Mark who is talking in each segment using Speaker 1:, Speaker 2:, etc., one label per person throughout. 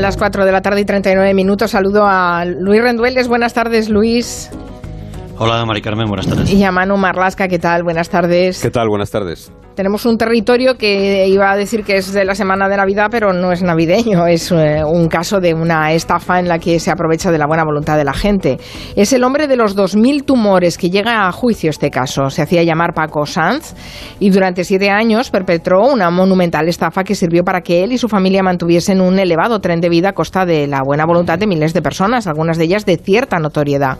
Speaker 1: Las 4 de la tarde y 39 minutos. Saludo a Luis Rendueles. Buenas tardes, Luis.
Speaker 2: Hola, Mari Carmen. Buenas tardes.
Speaker 1: Y a Manu Marlasca. ¿Qué tal? Buenas tardes.
Speaker 3: ¿Qué tal? Buenas tardes.
Speaker 1: Tenemos un territorio que iba a decir que es de la semana de Navidad, pero no es navideño. Es eh, un caso de una estafa en la que se aprovecha de la buena voluntad de la gente. Es el hombre de los 2.000 tumores que llega a juicio este caso. Se hacía llamar Paco Sanz y durante siete años perpetró una monumental estafa que sirvió para que él y su familia mantuviesen un elevado tren de vida a costa de la buena voluntad de miles de personas, algunas de ellas de cierta notoriedad.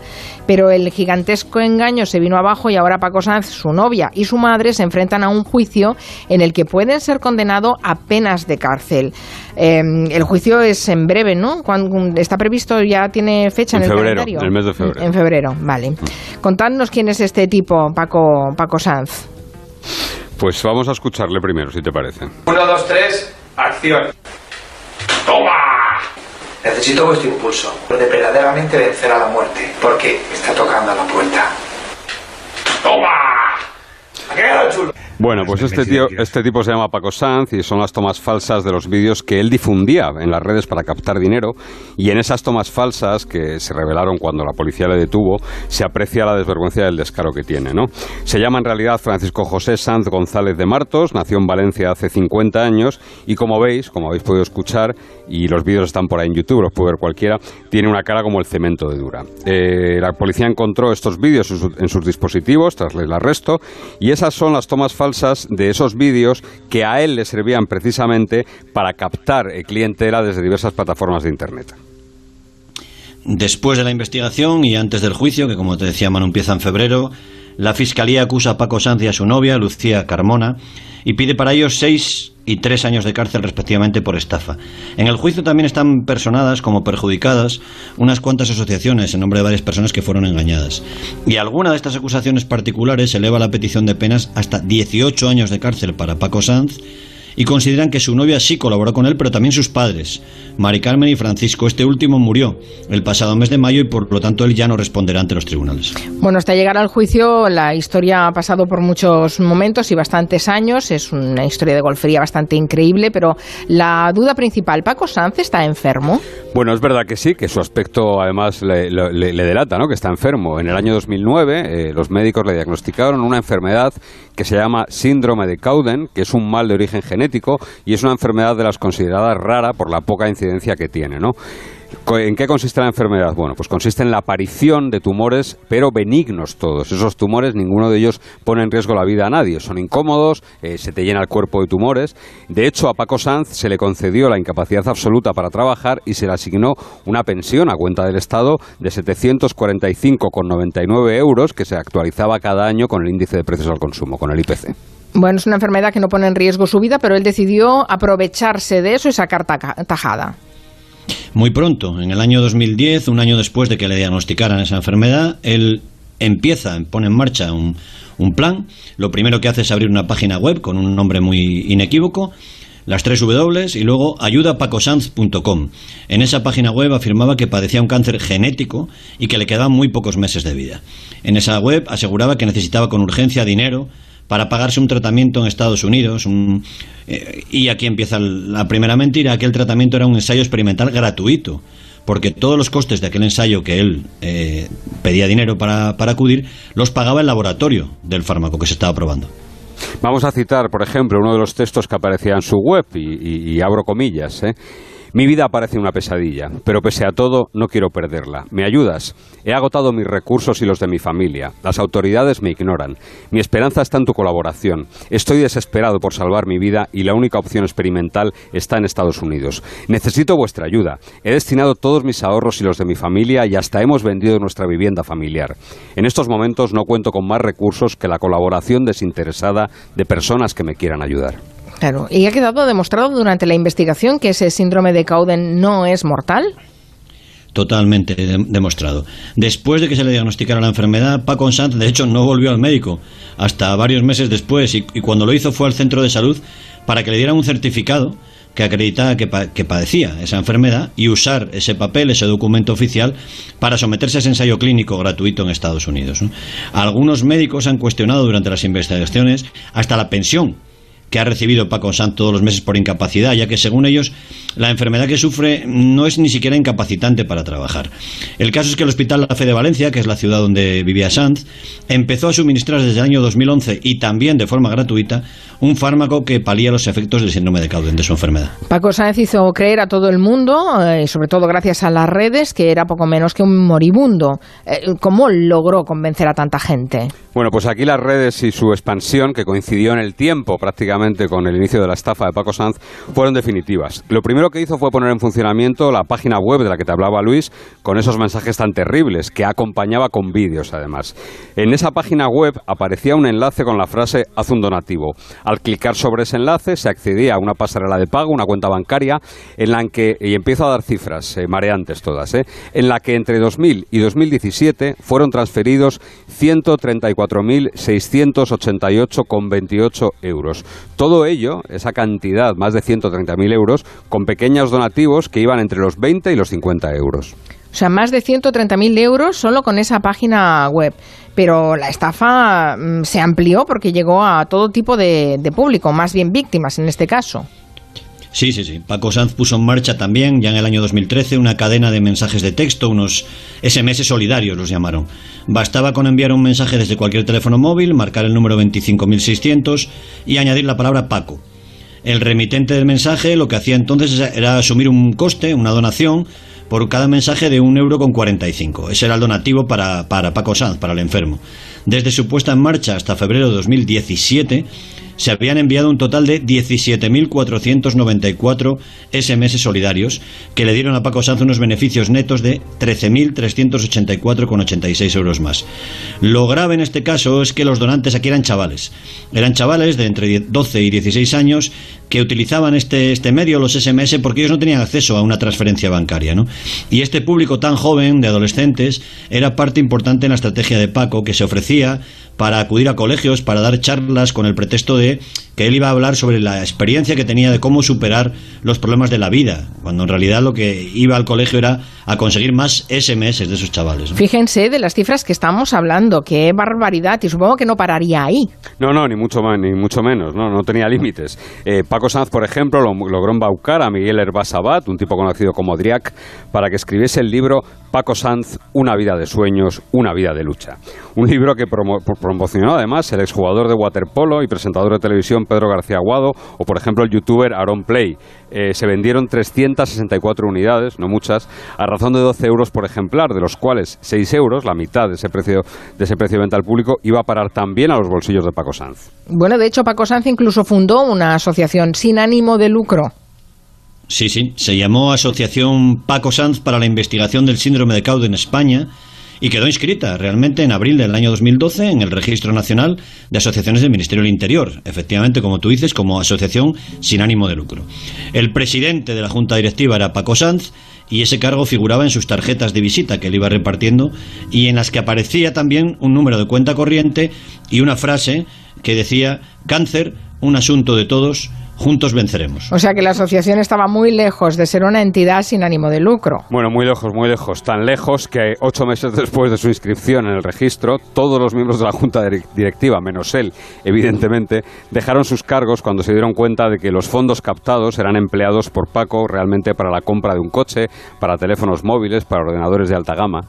Speaker 1: Pero el gigantesco engaño se vino abajo y ahora Paco Sanz, su novia y su madre se enfrentan a un juicio en el que pueden ser condenados a penas de cárcel. Em, el juicio es en breve, ¿no? Cuando está previsto, ya tiene fecha en,
Speaker 3: el
Speaker 1: febrero,
Speaker 3: En el mes de febrero.
Speaker 1: En febrero, vale. Contadnos quién es este tipo, Paco, Paco Sanz.
Speaker 3: Pues vamos a escucharle primero, si te parece.
Speaker 4: Uno, dos, tres, acción. Necesito vuestro impulso de verdaderamente vencer a la muerte, porque está tocando a la puerta. ¡Toma! ¿Ha quedado chulo?
Speaker 3: Bueno, pues este, tío, este tipo se llama Paco Sanz y son las tomas falsas de los vídeos que él difundía en las redes para captar dinero y en esas tomas falsas que se revelaron cuando la policía le detuvo se aprecia la desvergüenza del descaro que tiene, ¿no? Se llama en realidad Francisco José Sanz González de Martos, nació en Valencia hace 50 años y como veis, como habéis podido escuchar y los vídeos están por ahí en YouTube, los puede ver cualquiera, tiene una cara como el cemento de dura. Eh, la policía encontró estos vídeos en sus dispositivos tras el arresto y esas son las tomas falsas de esos vídeos que a él le servían precisamente para captar clientela desde diversas plataformas de Internet.
Speaker 2: Después de la investigación y antes del juicio, que como te decía Manu empieza en febrero, la Fiscalía acusa a Paco Sanz y a su novia, Lucía Carmona, y pide para ellos seis y tres años de cárcel respectivamente por estafa. En el juicio también están personadas como perjudicadas unas cuantas asociaciones en nombre de varias personas que fueron engañadas. Y alguna de estas acusaciones particulares eleva la petición de penas hasta 18 años de cárcel para Paco Sanz y consideran que su novia sí colaboró con él, pero también sus padres, Mari Carmen y Francisco. Este último murió el pasado mes de mayo y por lo tanto él ya no responderá ante los tribunales.
Speaker 1: Bueno, hasta llegar al juicio la historia ha pasado por muchos momentos y bastantes años. Es una historia de golfería bastante increíble, pero la duda principal, ¿Paco Sanz está enfermo?
Speaker 3: Bueno, es verdad que sí, que su aspecto además le, le, le delata, ¿no? Que está enfermo. En el año 2009 eh, los médicos le diagnosticaron una enfermedad que se llama síndrome de Cowden, que es un mal de origen genético y es una enfermedad de las consideradas rara por la poca incidencia que tiene, ¿no? ¿En qué consiste la enfermedad? Bueno, pues consiste en la aparición de tumores, pero benignos todos. Esos tumores, ninguno de ellos pone en riesgo la vida a nadie. Son incómodos, eh, se te llena el cuerpo de tumores. De hecho, a Paco Sanz se le concedió la incapacidad absoluta para trabajar y se le asignó una pensión a cuenta del Estado de 745,99 euros que se actualizaba cada año con el índice de precios al consumo, con el IPC.
Speaker 1: Bueno, es una enfermedad que no pone en riesgo su vida, pero él decidió aprovecharse de eso y sacar tajada.
Speaker 2: Muy pronto, en el año 2010, un año después de que le diagnosticaran esa enfermedad, él empieza, pone en marcha un, un plan. Lo primero que hace es abrir una página web con un nombre muy inequívoco, las tres W y luego ayudapacosanz.com. En esa página web afirmaba que padecía un cáncer genético y que le quedaban muy pocos meses de vida. En esa web aseguraba que necesitaba con urgencia dinero para pagarse un tratamiento en Estados Unidos. Un, eh, y aquí empieza la primera mentira, aquel tratamiento era un ensayo experimental gratuito, porque todos los costes de aquel ensayo que él eh, pedía dinero para, para acudir, los pagaba el laboratorio del fármaco que se estaba probando.
Speaker 3: Vamos a citar, por ejemplo, uno de los textos que aparecía en su web, y, y, y abro comillas, ¿eh? Mi vida parece una pesadilla, pero pese a todo no quiero perderla. ¿Me ayudas? He agotado mis recursos y los de mi familia. Las autoridades me ignoran. Mi esperanza está en tu colaboración. Estoy desesperado por salvar mi vida y la única opción experimental está en Estados Unidos. Necesito vuestra ayuda. He destinado todos mis ahorros y los de mi familia y hasta hemos vendido nuestra vivienda familiar. En estos momentos no cuento con más recursos que la colaboración desinteresada de personas que me quieran ayudar.
Speaker 1: Claro, y ha quedado demostrado durante la investigación que ese síndrome de Cowden no es mortal.
Speaker 2: Totalmente de demostrado. Después de que se le diagnosticara la enfermedad, Paco Sanz, de hecho, no volvió al médico hasta varios meses después y, cuando lo hizo fue al centro de salud para que le dieran un certificado que acreditaba que, pa que, padecía esa enfermedad y usar ese papel, ese documento oficial, para someterse a ese ensayo clínico gratuito en Estados Unidos. ¿no? Algunos médicos han cuestionado durante las investigaciones hasta la pensión que ha recibido Paco Sanz todos los meses por incapacidad, ya que según ellos la enfermedad que sufre no es ni siquiera incapacitante para trabajar. El caso es que el Hospital La Fe de Valencia, que es la ciudad donde vivía Sanz, empezó a suministrar desde el año 2011 y también de forma gratuita un fármaco que palía los efectos del síndrome de Cowden, de su enfermedad.
Speaker 1: Paco Sáenz hizo creer a todo el mundo, eh, sobre todo gracias a las redes, que era poco menos que un moribundo. Eh, ¿Cómo logró convencer a tanta gente?
Speaker 3: Bueno, pues aquí las redes y su expansión, que coincidió en el tiempo prácticamente con el inicio de la estafa de Paco Sanz, fueron definitivas. Lo primero que hizo fue poner en funcionamiento la página web de la que te hablaba Luis, con esos mensajes tan terribles, que acompañaba con vídeos además. En esa página web aparecía un enlace con la frase haz un donativo. Al clicar sobre ese enlace se accedía a una pasarela de pago, una cuenta bancaria, en la que, y empiezo a dar cifras eh, mareantes todas, eh, en la que entre 2000 y 2017 fueron transferidos 134.688,28 euros. Todo ello, esa cantidad, más de 130.000 euros, con pequeños donativos que iban entre los 20 y los 50 euros.
Speaker 1: O sea, más de 130.000 euros solo con esa página web. Pero la estafa mm, se amplió porque llegó a todo tipo de, público, más bien víctimas en este caso.
Speaker 2: Sí, sí, sí. Paco Sanz puso en marcha también, ya en el año 2013, una cadena de mensajes de texto, unos SMS solidarios los llamaron. Bastaba con enviar un mensaje desde cualquier teléfono móvil, marcar el número 25.600 y añadir la palabra Paco. El remitente del mensaje lo que hacía entonces era asumir un coste, una donación, por cada mensaje de un euro con 45. Ese era el donativo para, para Paco Sanz, para el enfermo. Desde su puesta en marcha hasta febrero de 2017, se habían enviado un total de 17.494 SMS solidarios que le dieron a Paco Sanz unos beneficios netos de 13.384,86 euros más. Lo grave en este caso es que los donantes aquí eran chavales. Eran chavales de entre 12 y 16 años que utilizaban este, este medio, los SMS, porque ellos no tenían acceso a una transferencia bancaria. ¿no? Y este público tan joven de adolescentes era parte importante en la estrategia de Paco que se ofrecía para acudir a colegios, para dar charlas con el pretexto de que él iba a hablar sobre la experiencia que tenía de cómo superar los problemas de la vida, cuando en realidad lo que iba al colegio era a conseguir más SMS de esos chavales.
Speaker 1: Fíjense de las cifras que estamos hablando, qué barbaridad, y supongo que no pararía ahí.
Speaker 3: No, no, ni mucho más, ni mucho menos, no, no tenía límites. Eh, Paco Sanz, por ejemplo, logró embaucar a Miguel Herbasabat, un tipo conocido como Driac, para que escribiese el libro Paco Sanz, Una vida de sueños, una vida de lucha. Un libro que promocionó además el exjugador de waterpolo y presentador de televisión Pedro García Aguado o por ejemplo el youtuber Aaron Play. Eh, se vendieron 364 unidades, no muchas, a razón de 12 euros por ejemplar, de los cuales 6 euros, la mitad de ese precio de ese precio de venta al público, iba a parar también a los bolsillos de Paco Sanz.
Speaker 1: Bueno, de hecho Paco Sanz incluso fundó una asociación sin ánimo de lucro.
Speaker 2: Sí, sí, se llamó Asociación Paco Sanz para la Investigación del Síndrome de Caude en España y quedó inscrita realmente en abril del año 2012 en el Registro Nacional de Asociaciones del Ministerio del Interior, efectivamente, como tú dices, como asociación sin ánimo de lucro. El presidente de la Junta Directiva era Paco Sanz y ese cargo figuraba en sus tarjetas de visita que él iba repartiendo y en las que aparecía también un número de cuenta corriente y una frase que decía cáncer, un asunto de todos, juntos venceremos.
Speaker 1: O sea que la asociación estaba muy lejos de ser una entidad sin ánimo de lucro.
Speaker 3: Bueno, muy lejos, muy lejos. Tan lejos que ocho meses después de su inscripción en el registro, todos los miembros de la junta directiva, menos él, evidentemente, dejaron sus cargos cuando se dieron cuenta de que los fondos captados eran empleados por Paco realmente para la compra de un coche, para teléfonos móviles, para ordenadores de alta gama.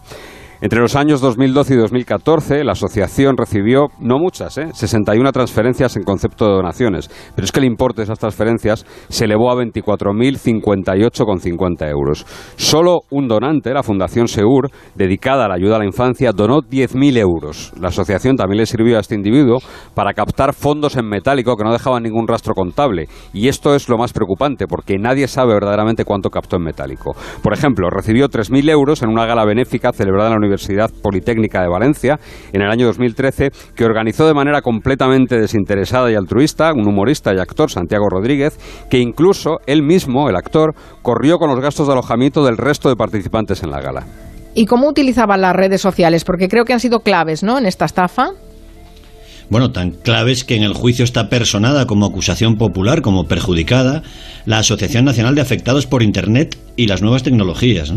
Speaker 3: Entre los años 2012 y 2014, la asociación recibió, no muchas, ¿eh? 61 transferencias en concepto de donaciones, pero es que el importe de esas transferencias se elevó a 24.058,50 euros. Solo un donante, la Fundación Seur, dedicada a la ayuda a la infancia, donó 10.000 euros. La asociación también le sirvió a este individuo para captar fondos en metálico que no dejaban ningún rastro contable. Y esto es lo más preocupante, porque nadie sabe verdaderamente cuánto captó en metálico. Por ejemplo, recibió 3.000 euros en una gala benéfica celebrada en la Universidad Universidad Politécnica de Valencia en el año 2013, que organizó de manera completamente desinteresada y altruista un humorista y actor, Santiago Rodríguez, que incluso él mismo, el actor, corrió con los gastos de alojamiento del resto de participantes en la gala.
Speaker 1: ¿Y cómo utilizaban las redes sociales? Porque creo que han sido claves, ¿no?, en esta estafa.
Speaker 2: Bueno, tan claves que en el juicio está personada como acusación popular, como perjudicada, la Asociación Nacional de Afectados por Internet y las nuevas tecnologías.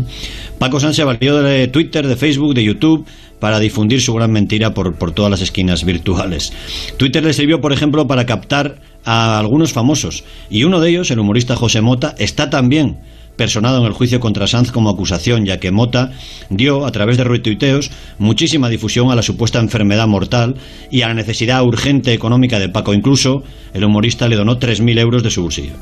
Speaker 2: Paco Sanz se valió de Twitter, de Facebook, de YouTube para difundir su gran mentira por, por todas las esquinas virtuales. Twitter le sirvió, por ejemplo, para captar a algunos famosos. Y uno de ellos, el humorista José Mota, está también personado en el juicio contra Sanz como acusación, ya que Mota dio, a través de retuiteos, muchísima difusión a la supuesta enfermedad mortal y a la necesidad urgente económica de Paco. Incluso el humorista le donó 3.000 euros de su bolsillo.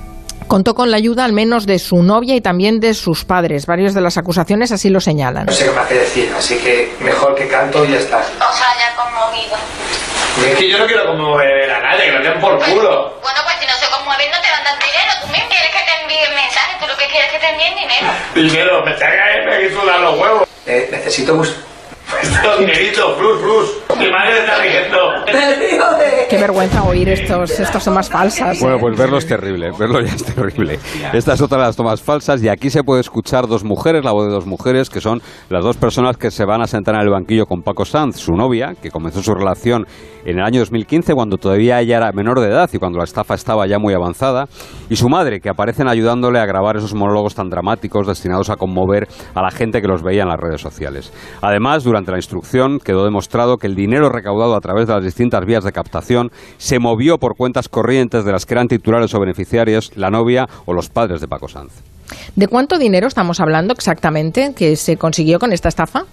Speaker 1: Contó con la ayuda al menos de su novia y también de sus padres. Varios de las acusaciones así lo señalan.
Speaker 4: No sé qué más que decir, así que mejor que canto y ya está.
Speaker 5: O sea, ya conmovido.
Speaker 4: Es que yo no quiero conmover a nadie, que lo den por culo.
Speaker 5: Quieres es que te envíen dinero.
Speaker 4: Dinero, me traiga ahí, me sudan los huevos. Eh, necesito bus... Esto, dinerito, plus, plus. Mi madre está riendo.
Speaker 1: Qué vergüenza oír estos, estos tomas falsas.
Speaker 3: Bueno,
Speaker 1: ¿eh?
Speaker 3: pues verlo es terrible, verlo ya es terrible. Esta es otra de las tomas falsas y aquí se puede escuchar dos mujeres, la voz de dos mujeres, que son las dos personas que se van a sentar en el banquillo con Paco Sanz, su novia, que comenzó su relación en el año 2015 cuando todavía ella era menor de edad y cuando la estafa estaba ya muy avanzada, y su madre, que aparecen ayudándole a grabar esos monólogos tan dramáticos destinados a conmover a la gente que los veía en las redes sociales. Además, durante la instrucción quedó demostrado que el dinero recaudado a través de las distintas vías de captación se movió por cuentas corrientes de las que eran titulares o beneficiarios la novia o los padres de Paco Sanz.
Speaker 1: ¿De cuánto dinero estamos hablando exactamente que se consiguió con esta estafa?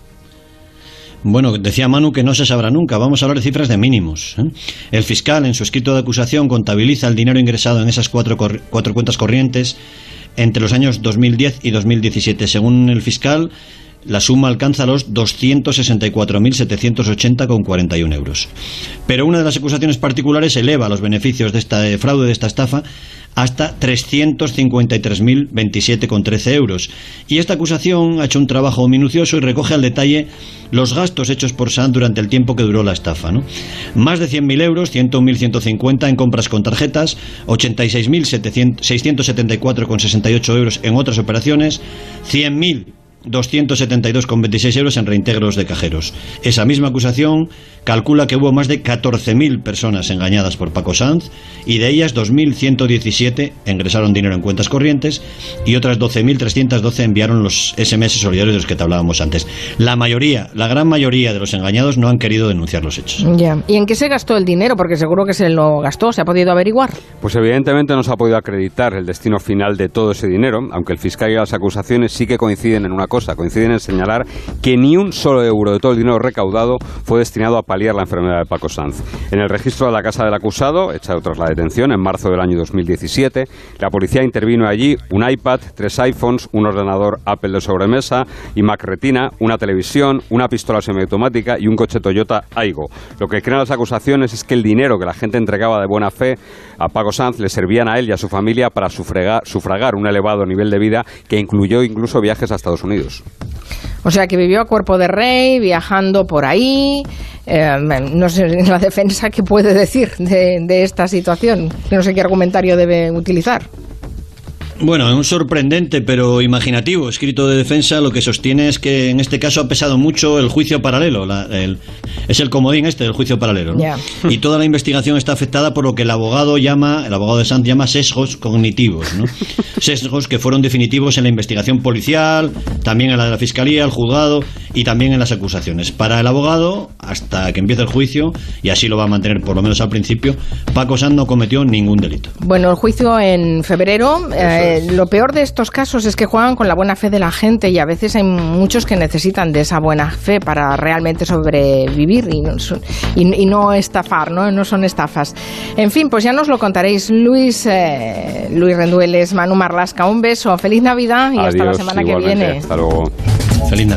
Speaker 2: Bueno, decía Manu que no se sabrá nunca. Vamos a hablar de cifras de mínimos. ¿eh? El fiscal, en su escrito de acusación, contabiliza el dinero ingresado en esas cuatro, cuatro cuentas corrientes entre los años 2010 y 2017. Según el fiscal, la suma alcanza los 264.780,41 euros. Pero una de las acusaciones particulares eleva los beneficios de este fraude, de esta estafa, hasta 353.027,13 euros. Y esta acusación ha hecho un trabajo minucioso y recoge al detalle los gastos hechos por Sanz durante el tiempo que duró la estafa. ¿no? Más de 100.000 euros, 101.150 en compras con tarjetas, 86.674,68 euros en otras operaciones, 100.000 272,26 euros en reintegros de cajeros. Esa misma acusación calcula que hubo más de 14.000 personas engañadas por Paco Sanz y de ellas 2.117 ingresaron dinero en cuentas corrientes y otras 12.312 enviaron los SMS solidarios de los que te hablábamos antes. La mayoría, la gran mayoría de los engañados no han querido denunciar los hechos.
Speaker 1: Ya. ¿Y en qué se gastó el dinero? Porque seguro que se lo gastó, ¿se ha podido averiguar?
Speaker 3: Pues evidentemente no se ha podido acreditar el destino final de todo ese dinero, aunque el fiscal y las acusaciones sí que coinciden en una cosa, coinciden en señalar que ni un solo euro de todo el dinero recaudado fue destinado a paliar la enfermedad de Paco Sanz. En el registro de la casa del acusado, hecha tras la detención en marzo del año 2017, la policía intervino allí un iPad, tres iPhones, un ordenador Apple de sobremesa, iMac Retina, una televisión, una pistola semiautomática y un coche Toyota Aigo. Lo que creen las acusaciones es que el dinero que la gente entregaba de buena fe a Paco Sanz le servían a él y a su familia para sufragar un elevado nivel de vida que incluyó incluso viajes a Estados Unidos.
Speaker 1: O sea, que vivió a cuerpo de rey, viajando por ahí. Eh, no sé, la defensa, ¿qué puede decir de, de esta situación? No sé qué argumentario debe utilizar.
Speaker 2: Bueno, un sorprendente pero imaginativo escrito de defensa lo que sostiene es que en este caso ha pesado mucho el juicio paralelo. la- el- es el comodín este del juicio paralelo. ¿no? Y toda la investigación está afectada por lo que el abogado llama, el abogado de Sanz llama sesgos cognitivos. ¿no? Sesgos que fueron definitivos en la investigación policial, también en la de la fiscalía, el juzgado y también en las acusaciones. Para el abogado, hasta que empiece el juicio, y así lo va a mantener por lo menos al principio, Paco Sanz no cometió ningún delito.
Speaker 1: Bueno, el juicio en febrero. eh, lo peor de estos casos es que juegan con la buena fe de la gente y a veces hay muchos que necesitan de esa buena fe para realmente sobrevivir y no, y- y no estafar, ¿no? No son estafas. En fin, pues ya nos lo contaréis. Luis, eh, Luis Rendueles, Manu Marlasca, un beso. Feliz Navidad y hasta la
Speaker 3: Adiós,
Speaker 1: semana que viene.
Speaker 3: Hasta luego.
Speaker 2: Feliz Navidad.